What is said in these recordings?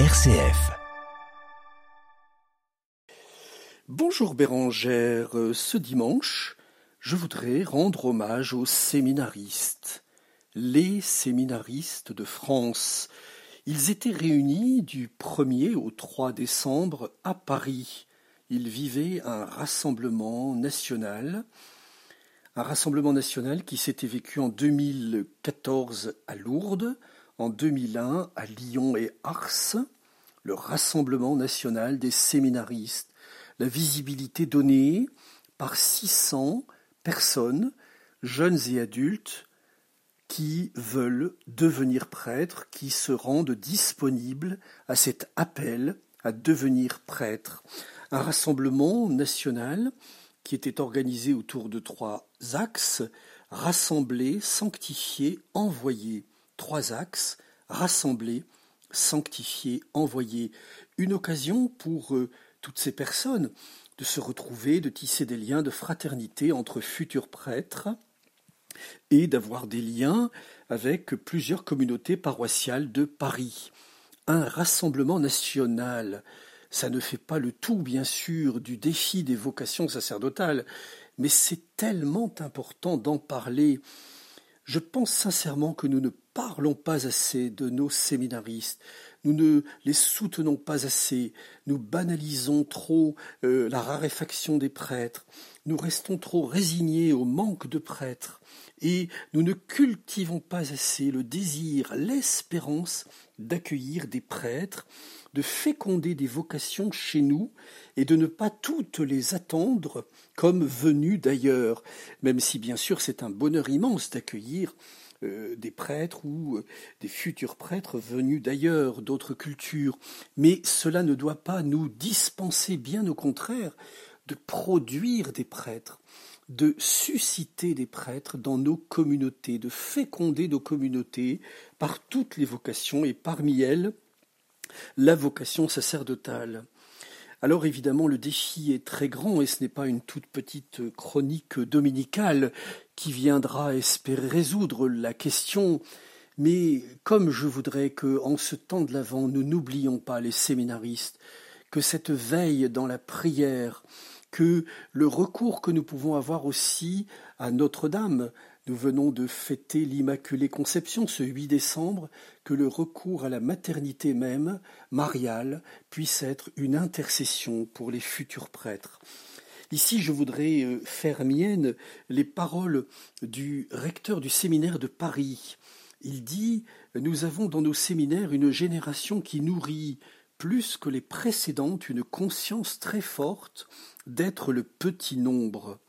RCF. Bonjour Bérangère, ce dimanche, je voudrais rendre hommage aux séminaristes, les séminaristes de France. Ils étaient réunis du 1er au 3 décembre à Paris. Ils vivaient un rassemblement national, un rassemblement national qui s'était vécu en 2014 à Lourdes, en 2001 à Lyon et Ars, le Rassemblement national des séminaristes, la visibilité donnée par 600 personnes, jeunes et adultes, qui veulent devenir prêtres, qui se rendent disponibles à cet appel à devenir prêtres. Un rassemblement national qui était organisé autour de trois axes, rassembler, sanctifier, envoyer trois axes, rassembler, sanctifier, envoyer. Une occasion pour euh, toutes ces personnes de se retrouver, de tisser des liens de fraternité entre futurs prêtres et d'avoir des liens avec plusieurs communautés paroissiales de Paris. Un rassemblement national, ça ne fait pas le tout, bien sûr, du défi des vocations sacerdotales, mais c'est tellement important d'en parler. Je pense sincèrement que nous ne parlons pas assez de nos séminaristes, nous ne les soutenons pas assez, nous banalisons trop euh, la raréfaction des prêtres, nous restons trop résignés au manque de prêtres, et nous ne cultivons pas assez le désir, l'espérance d'accueillir des prêtres, de féconder des vocations chez nous, et de ne pas toutes les attendre comme venues d'ailleurs, même si bien sûr c'est un bonheur immense d'accueillir euh, des prêtres ou euh, des futurs prêtres venus d'ailleurs, d'autres cultures. Mais cela ne doit pas nous dispenser, bien au contraire, de produire des prêtres, de susciter des prêtres dans nos communautés, de féconder nos communautés par toutes les vocations et parmi elles la vocation sacerdotale. Alors évidemment, le défi est très grand et ce n'est pas une toute petite chronique dominicale qui viendra espérer résoudre la question, mais comme je voudrais que, en ce temps de l'Avent, nous n'oublions pas les séminaristes, que cette veille dans la prière, que le recours que nous pouvons avoir aussi à Notre-Dame, nous venons de fêter l'Immaculée Conception ce 8 décembre, que le recours à la maternité même, mariale, puisse être une intercession pour les futurs prêtres. Ici, je voudrais euh, faire mienne les paroles du recteur du séminaire de Paris. Il dit Nous avons dans nos séminaires une génération qui nourrit plus que les précédentes une conscience très forte d'être le petit nombre.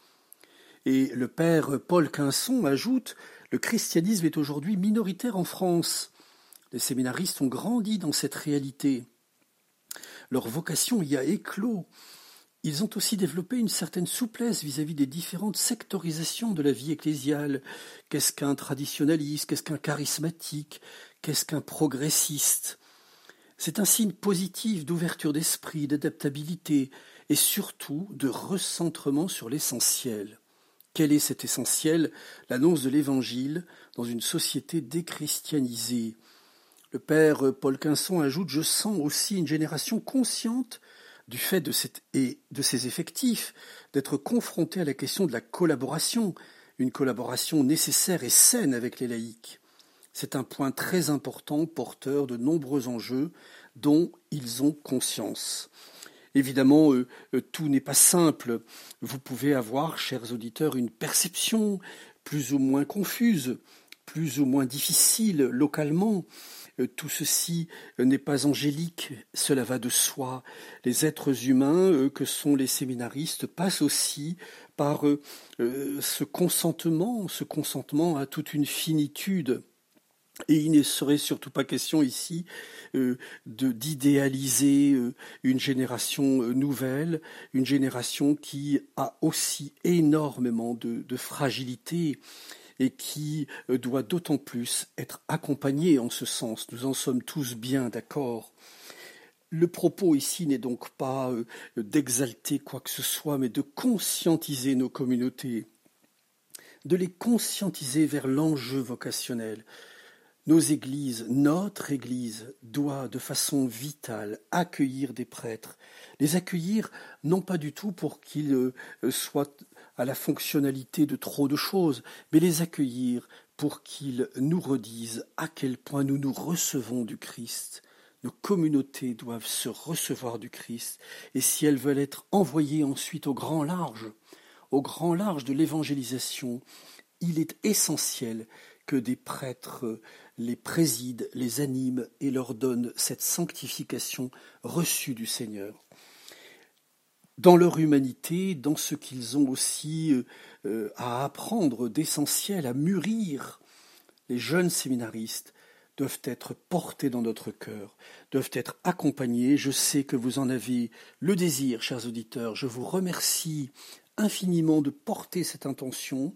Et le père Paul Quinson ajoute Le christianisme est aujourd'hui minoritaire en France. Les séminaristes ont grandi dans cette réalité. Leur vocation y a éclos. Ils ont aussi développé une certaine souplesse vis-à-vis des différentes sectorisations de la vie ecclésiale. Qu'est-ce qu'un traditionnaliste? Qu'est-ce qu'un charismatique? Qu'est-ce qu'un progressiste? C'est un signe positif d'ouverture d'esprit, d'adaptabilité et surtout de recentrement sur l'essentiel. Quel est cet essentiel? L'annonce de l'Évangile dans une société déchristianisée. Le père Paul Quinson ajoute Je sens aussi une génération consciente du fait de, et de ses effectifs d'être confronté à la question de la collaboration, une collaboration nécessaire et saine avec les laïcs. C'est un point très important porteur de nombreux enjeux dont ils ont conscience. Évidemment, euh, euh, tout n'est pas simple. Vous pouvez avoir, chers auditeurs, une perception plus ou moins confuse, plus ou moins difficile localement. Euh, tout ceci n'est pas angélique, cela va de soi. Les êtres humains que sont les séminaristes passent aussi par ce consentement, ce consentement à toute une finitude. Et il ne serait surtout pas question ici euh, d'idéaliser euh, une génération euh, nouvelle, une génération qui a aussi énormément de, de fragilité et qui doit d'autant plus être accompagnée en ce sens. Nous en sommes tous bien d'accord. Le propos ici n'est donc pas d'exalter quoi que ce soit, mais de conscientiser nos communautés, de les conscientiser vers l'enjeu vocationnel, nos églises, notre Église doit de façon vitale accueillir des prêtres, les accueillir non pas du tout pour qu'ils euh, soient à la fonctionnalité de trop de choses, mais les accueillir pour qu'ils nous redisent à quel point nous nous recevons du Christ. Nos communautés doivent se recevoir du Christ, et si elles veulent être envoyées ensuite au grand large, au grand large de l'évangélisation, il est essentiel que des prêtres les président, les animent et leur donnent cette sanctification reçue du Seigneur. Dans leur humanité, dans ce qu'ils ont aussi euh, euh, à apprendre d'essentiel, à mûrir, les jeunes séminaristes doivent être portés dans notre cœur, doivent être accompagnés. Je sais que vous en avez le désir, chers auditeurs. Je vous remercie infiniment de porter cette intention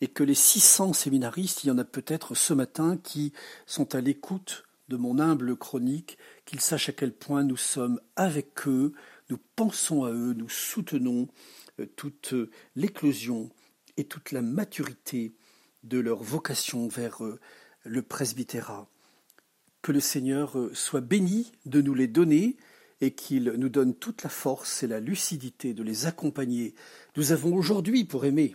et que les 600 séminaristes, il y en a peut-être ce matin qui sont à l'écoute de mon humble chronique, qu'ils sachent à quel point nous sommes avec eux, nous pensons à eux, nous soutenons euh, toute euh, l'éclosion et toute la maturité de leur vocation vers euh, le presbytérat. Que le Seigneur soit béni de nous les donner et qu'il nous donne toute la force et la lucidité de les accompagner. Nous avons aujourd'hui pour aimer